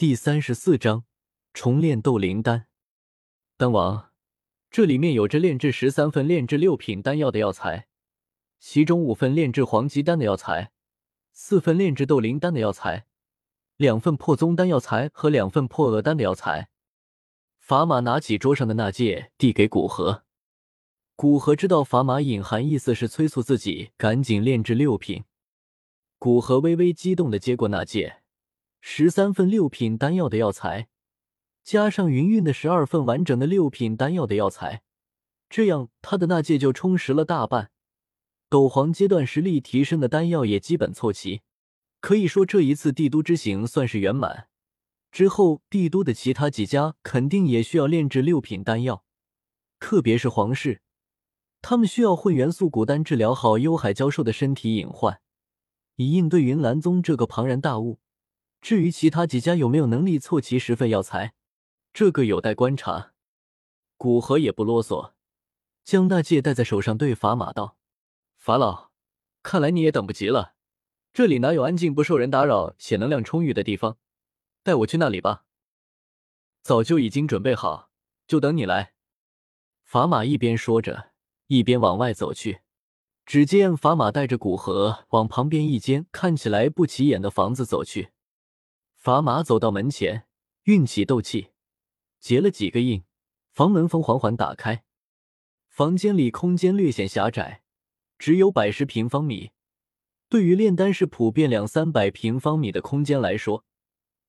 第三十四章重炼斗灵丹。丹王，这里面有着炼制十三份炼制六品丹药的药材，其中五份炼制黄级丹的药材，四份炼制斗灵丹的药材，两份破宗丹药材和两份破厄丹的药材。法玛拿起桌上的那戒，递给古河。古河知道法玛隐含意思是催促自己赶紧炼制六品。古河微微激动的接过那戒。十三份六品丹药的药材，加上云韵的十二份完整的六品丹药的药材，这样他的那戒就充实了大半。斗皇阶段实力提升的丹药也基本凑齐，可以说这一次帝都之行算是圆满。之后帝都的其他几家肯定也需要炼制六品丹药，特别是皇室，他们需要混元素古丹治疗好幽海教授的身体隐患，以应对云岚宗这个庞然大物。至于其他几家有没有能力凑齐十份药材，这个有待观察。古河也不啰嗦，将那戒戴在手上，对法马道：“法老，看来你也等不及了。这里哪有安静不受人打扰、血能量充裕的地方？带我去那里吧。早就已经准备好，就等你来。”法马一边说着，一边往外走去。只见法马带着古河往旁边一间看起来不起眼的房子走去。法马走到门前，运起斗气，结了几个印，房门风缓缓打开。房间里空间略显狭窄，只有百十平方米。对于炼丹室普遍两三百平方米的空间来说，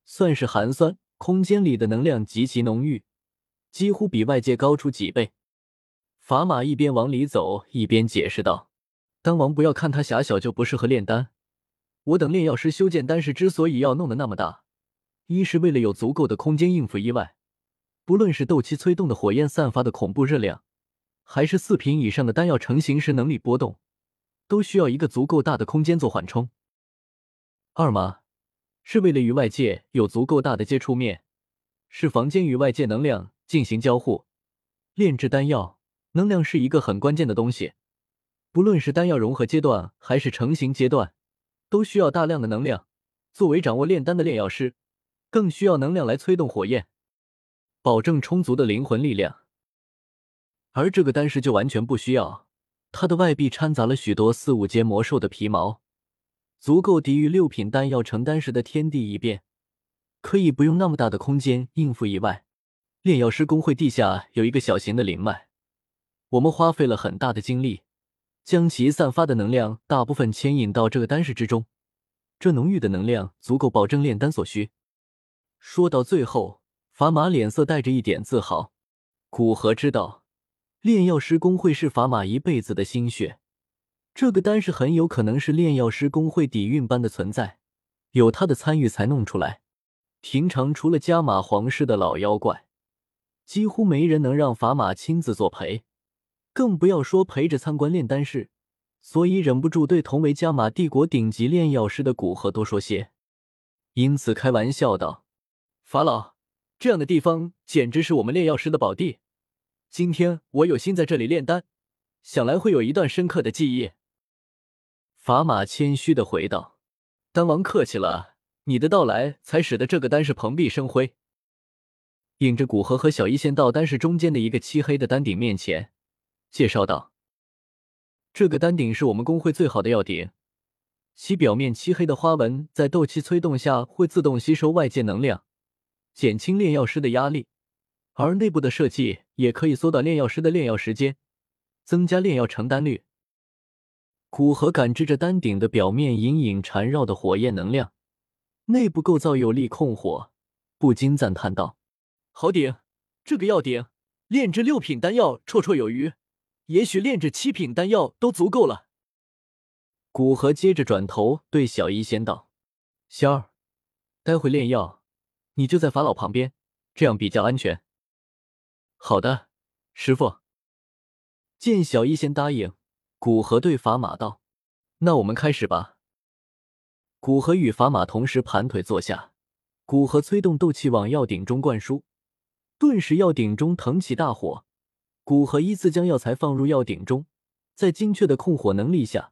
算是寒酸。空间里的能量极其浓郁，几乎比外界高出几倍。法马一边往里走，一边解释道：“丹王，不要看它狭小就不适合炼丹。我等炼药师修建丹室之所以要弄得那么大。”一是为了有足够的空间应付意外，不论是斗气催动的火焰散发的恐怖热量，还是四品以上的丹药成型时能力波动，都需要一个足够大的空间做缓冲。二嘛，是为了与外界有足够大的接触面，使房间与外界能量进行交互。炼制丹药，能量是一个很关键的东西，不论是丹药融合阶段还是成型阶段，都需要大量的能量。作为掌握炼丹的炼药师。更需要能量来催动火焰，保证充足的灵魂力量。而这个丹石就完全不需要，它的外壁掺杂了许多四五阶魔兽的皮毛，足够抵御六品丹药成丹时的天地异变，可以不用那么大的空间应付意外。炼药师工会地下有一个小型的灵脉，我们花费了很大的精力，将其散发的能量大部分牵引到这个丹石之中，这浓郁的能量足够保证炼丹所需。说到最后，法玛脸色带着一点自豪。古河知道，炼药师工会是法玛一辈子的心血。这个丹是很有可能是炼药师工会底蕴般的存在，有他的参与才弄出来。平常除了加玛皇室的老妖怪，几乎没人能让法玛亲自作陪，更不要说陪着参观炼丹室。所以忍不住对同为加玛帝国顶级炼药师的古河多说些，因此开玩笑道。法老，这样的地方简直是我们炼药师的宝地。今天我有心在这里炼丹，想来会有一段深刻的记忆。法马谦虚的回道：“丹王客气了，你的到来才使得这个丹室蓬荜生辉。”引着古河和小医仙到丹室中间的一个漆黑的丹顶面前，介绍道：“这个丹顶是我们工会最好的药鼎，其表面漆黑的花纹在斗气催动下会自动吸收外界能量。”减轻炼药师的压力，而内部的设计也可以缩短炼药师的炼药时间，增加炼药成丹率。古河感知着丹顶的表面隐隐缠绕的火焰能量，内部构造有力控火，不禁赞叹道：“好鼎，这个药鼎炼制六品丹药绰绰有余，也许炼制七品丹药都足够了。”古河接着转头对小医仙道：“仙儿，待会炼药。”你就在法老旁边，这样比较安全。好的，师傅。见小医仙答应，古河对法马道：“那我们开始吧。”古河与法马同时盘腿坐下，古河催动斗气往药鼎中灌输，顿时药鼎中腾起大火。古河依次将药材放入药鼎中，在精确的控火能力下，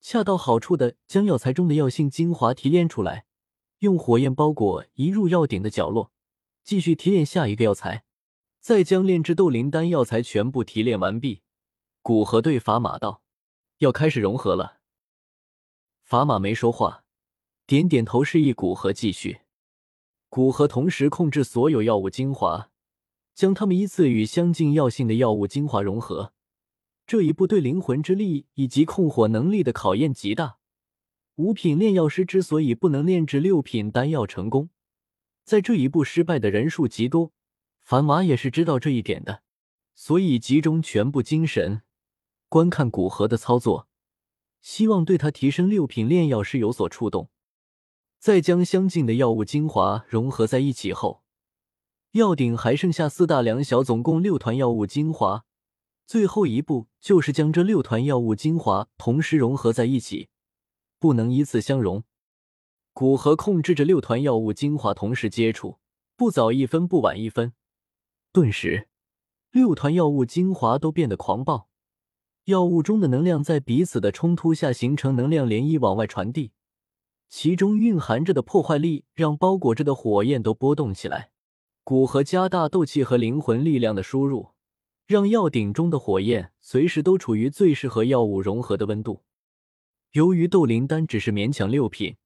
恰到好处的将药材中的药性精华提炼出来。用火焰包裹移入药鼎的角落，继续提炼下一个药材。再将炼制斗灵丹药材全部提炼完毕，古河对法马道：“要开始融合了。”法马没说话，点点头示意古河继续。古河同时控制所有药物精华，将它们依次与相近药性的药物精华融合。这一步对灵魂之力以及控火能力的考验极大。五品炼药师之所以不能炼制六品丹药成功，在这一步失败的人数极多。樊马也是知道这一点的，所以集中全部精神观看古河的操作，希望对他提升六品炼药师有所触动。再将相近的药物精华融合在一起后，药鼎还剩下四大两小，总共六团药物精华。最后一步就是将这六团药物精华同时融合在一起，不能依次相融。古河控制着六团药物精华同时接触，不早一分，不晚一分。顿时，六团药物精华都变得狂暴，药物中的能量在彼此的冲突下形成能量涟漪往外传递，其中蕴含着的破坏力让包裹着的火焰都波动起来。古河加大斗气和灵魂力量的输入，让药鼎中的火焰随时都处于最适合药物融合的温度。由于斗灵丹只是勉强六品，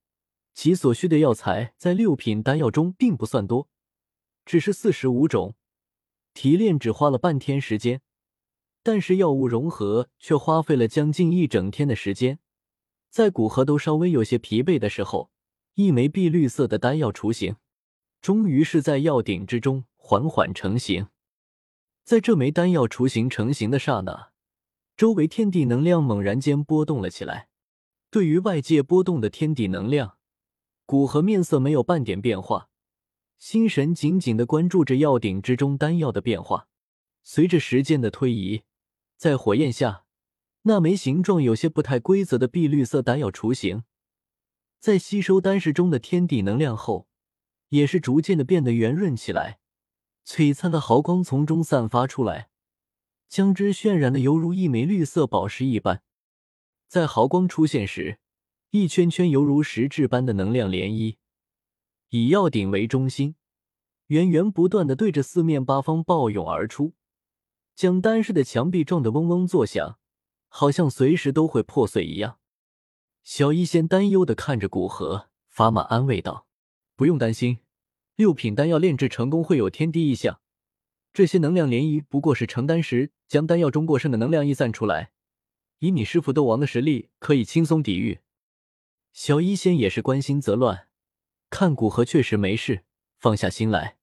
其所需的药材在六品丹药中并不算多，只是四十五种。提炼只花了半天时间，但是药物融合却花费了将近一整天的时间。在古河都稍微有些疲惫的时候，一枚碧绿色的丹药雏形，终于是在药鼎之中缓缓成型。在这枚丹药雏形成型的刹那，周围天地能量猛然间波动了起来。对于外界波动的天地能量，古河面色没有半点变化。心神紧紧的关注着药鼎之中丹药的变化。随着时间的推移，在火焰下，那枚形状有些不太规则的碧绿色丹药雏形，在吸收丹石中的天地能量后，也是逐渐的变得圆润起来。璀璨的毫光从中散发出来，将之渲染的犹如一枚绿色宝石一般。在毫光出现时，一圈圈犹如实质般的能量涟漪。以药鼎为中心，源源不断的对着四面八方暴涌而出，将丹室的墙壁撞得嗡嗡作响，好像随时都会破碎一样。小医仙担忧的看着古河，法马安慰道：“不用担心，六品丹药炼制成功会有天地异象，这些能量涟漪不过是成丹时将丹药中过剩的能量溢散出来，以你师傅斗王的实力，可以轻松抵御。”小医仙也是关心则乱。看古河确实没事，放下心来。